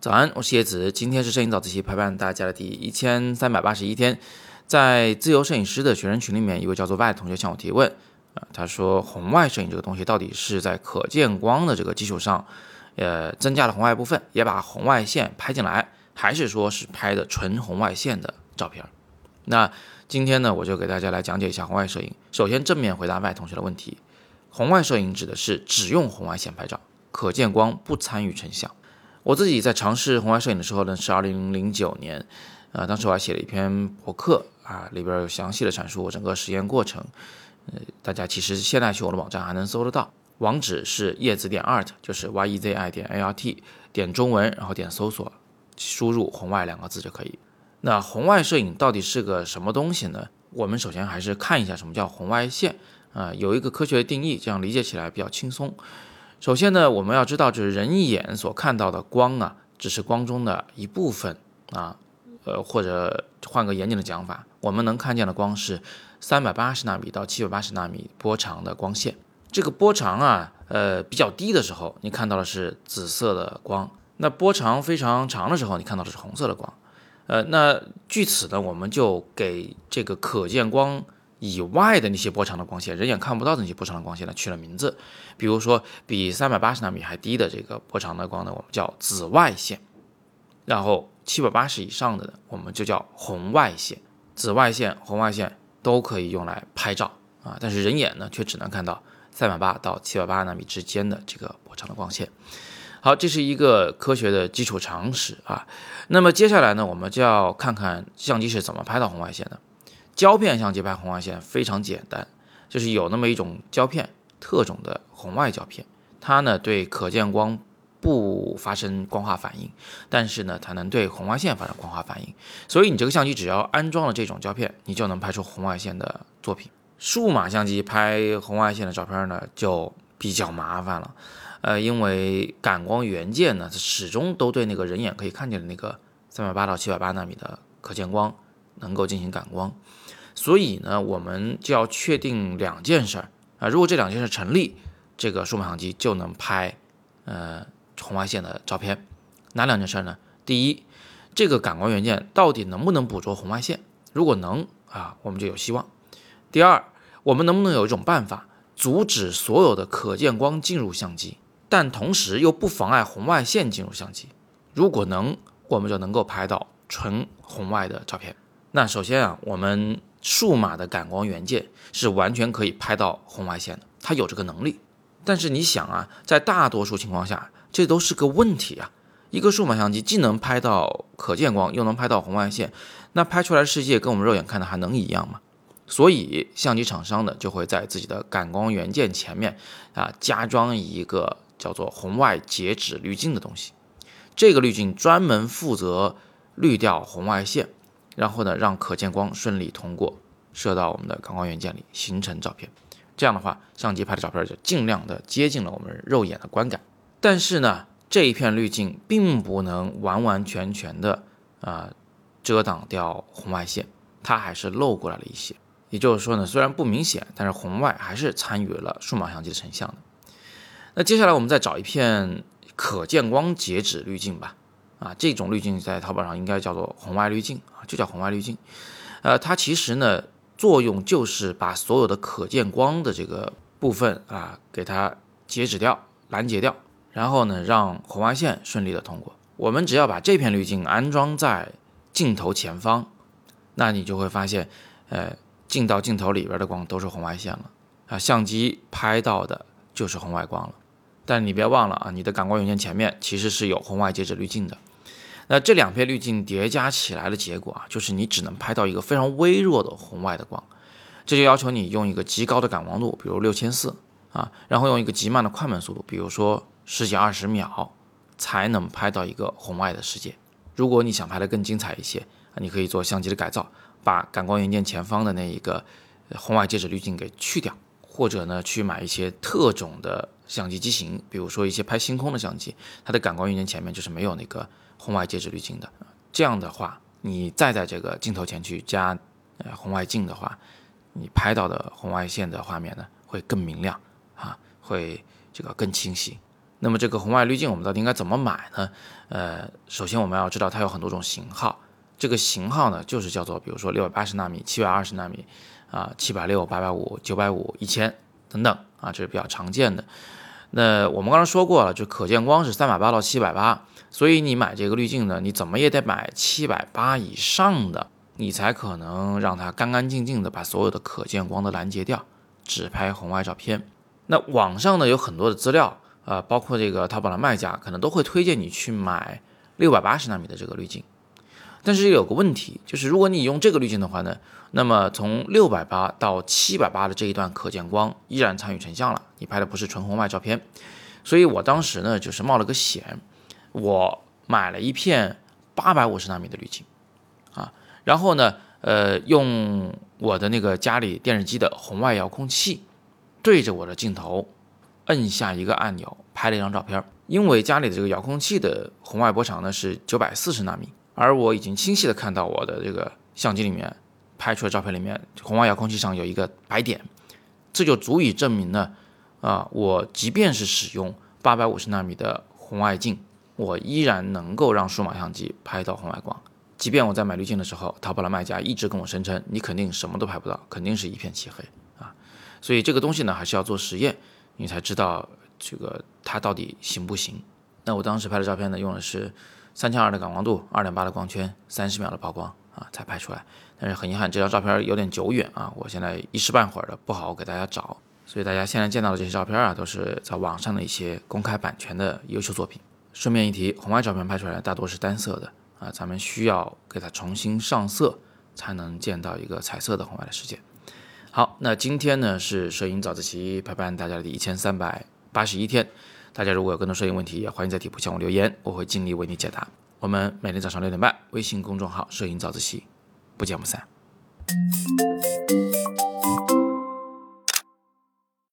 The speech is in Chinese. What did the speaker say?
早安，我是叶子，今天是摄影早自习陪伴大家的第一千三百八十一天。在自由摄影师的学生群里面，一位叫做 Y 的同学向我提问啊，他说红外摄影这个东西到底是在可见光的这个基础上，呃，增加了红外部分，也把红外线拍进来，还是说是拍的纯红外线的照片？那今天呢，我就给大家来讲解一下红外摄影。首先正面回答 Y 同学的问题，红外摄影指的是只用红外线拍照，可见光不参与成像。我自己在尝试红外摄影的时候呢，是二零零九年，呃，当时我还写了一篇博客啊，里边有详细的阐述我整个实验过程。呃，大家其实现在去我的网站还能搜得到，网址是叶子点 art，就是 y e z i 点 a r t，点中文，然后点搜索，输入红外两个字就可以。那红外摄影到底是个什么东西呢？我们首先还是看一下什么叫红外线啊，有一个科学的定义，这样理解起来比较轻松。首先呢，我们要知道，就是人眼所看到的光啊，只是光中的一部分啊，呃，或者换个严谨的讲法，我们能看见的光是三百八十纳米到七百八十纳米波长的光线。这个波长啊，呃，比较低的时候，你看到的是紫色的光；那波长非常长的时候，你看到的是红色的光。呃，那据此呢，我们就给这个可见光。以外的那些波长的光线，人眼看不到的那些波长的光线呢，取了名字。比如说，比三百八十纳米还低的这个波长的光呢，我们叫紫外线；然后七百八十以上的呢，我们就叫红外线。紫外线、红外线都可以用来拍照啊，但是人眼呢，却只能看到三百八到七百八纳米之间的这个波长的光线。好，这是一个科学的基础常识啊。那么接下来呢，我们就要看看相机是怎么拍到红外线的。胶片相机拍红外线非常简单，就是有那么一种胶片，特种的红外胶片，它呢对可见光不发生光化反应，但是呢它能对红外线发生光化反应，所以你这个相机只要安装了这种胶片，你就能拍出红外线的作品。数码相机拍红外线的照片呢就比较麻烦了，呃，因为感光元件呢它始终都对那个人眼可以看见的那个三百八到七百八纳米的可见光能够进行感光。所以呢，我们就要确定两件事儿啊。如果这两件事成立，这个数码相机就能拍呃红外线的照片。哪两件事呢？第一，这个感光元件到底能不能捕捉红外线？如果能啊，我们就有希望。第二，我们能不能有一种办法阻止所有的可见光进入相机，但同时又不妨碍红外线进入相机？如果能，我们就能够拍到纯红外的照片。那首先啊，我们数码的感光元件是完全可以拍到红外线的，它有这个能力。但是你想啊，在大多数情况下，这都是个问题啊。一个数码相机既能拍到可见光，又能拍到红外线，那拍出来的世界跟我们肉眼看的还能一样吗？所以相机厂商呢，就会在自己的感光元件前面啊加装一个叫做红外截止滤镜的东西。这个滤镜专门负责滤掉红外线。然后呢，让可见光顺利通过，射到我们的感光元件里，形成照片。这样的话，相机拍的照片就尽量的接近了我们肉眼的观感。但是呢，这一片滤镜并不能完完全全的啊遮挡掉红外线，它还是漏过来了一些。也就是说呢，虽然不明显，但是红外还是参与了数码相机的成像的。那接下来我们再找一片可见光截止滤镜吧。啊，这种滤镜在淘宝上应该叫做红外滤镜，就叫红外滤镜。呃，它其实呢作用就是把所有的可见光的这个部分啊给它截止掉、拦截掉，然后呢让红外线顺利的通过。我们只要把这片滤镜安装在镜头前方，那你就会发现，呃，进到镜头里边的光都是红外线了啊，相机拍到的就是红外光了。但你别忘了啊，你的感光元件前面其实是有红外截止滤镜的。那这两片滤镜叠加起来的结果啊，就是你只能拍到一个非常微弱的红外的光，这就要求你用一个极高的感光度，比如六千四啊，然后用一个极慢的快门速度，比如说十几二十秒，才能拍到一个红外的世界。如果你想拍得更精彩一些啊，你可以做相机的改造，把感光元件前方的那一个红外截止滤镜给去掉，或者呢去买一些特种的相机机型，比如说一些拍星空的相机，它的感光元件前面就是没有那个。红外截止滤镜的，这样的话，你再在这个镜头前去加呃红外镜的话，你拍到的红外线的画面呢会更明亮啊，会这个更清晰。那么这个红外滤镜我们到底应该怎么买呢？呃，首先我们要知道它有很多种型号，这个型号呢就是叫做比如说六百八十纳米、七百二十纳米啊、七百六、八百五、九百五、一千等等啊，这是比较常见的。那我们刚才说过了，就可见光是三百八到七百八，所以你买这个滤镜呢，你怎么也得买七百八以上的，你才可能让它干干净净的把所有的可见光都拦截掉，只拍红外照片。那网上呢有很多的资料，呃，包括这个淘宝的卖家可能都会推荐你去买六百八十纳米的这个滤镜，但是有个问题，就是如果你用这个滤镜的话呢，那么从六百八到七百八的这一段可见光依然参与成像了，你拍的不是纯红外照片，所以我当时呢就是冒了个险，我买了一片八百五十纳米的滤镜，啊，然后呢，呃，用我的那个家里电视机的红外遥控器对着我的镜头，摁下一个按钮，拍了一张照片。因为家里的这个遥控器的红外波长呢是九百四十纳米，而我已经清晰的看到我的这个相机里面。拍出的照片里面，红外遥控器上有一个白点，这就足以证明呢，啊，我即便是使用八百五十纳米的红外镜，我依然能够让数码相机拍到红外光。即便我在买滤镜的时候，淘宝的卖家一直跟我声称，你肯定什么都拍不到，肯定是一片漆黑啊。所以这个东西呢，还是要做实验，你才知道这个它到底行不行。那我当时拍的照片呢，用的是三千二的感光度，二点八的光圈，三十秒的曝光啊，才拍出来。但是很遗憾，这张照片有点久远啊，我现在一时半会儿的不好给大家找，所以大家现在见到的这些照片啊，都是在网上的一些公开版权的优秀作品。顺便一提，红外照片拍出来大多是单色的啊，咱们需要给它重新上色，才能见到一个彩色的红外的世界。好，那今天呢是摄影早自习陪伴大家的一千三百八十一天，大家如果有更多摄影问题，也欢迎在底部向我留言，我会尽力为你解答。我们每天早上六点半，微信公众号“摄影早自习”。不见不散。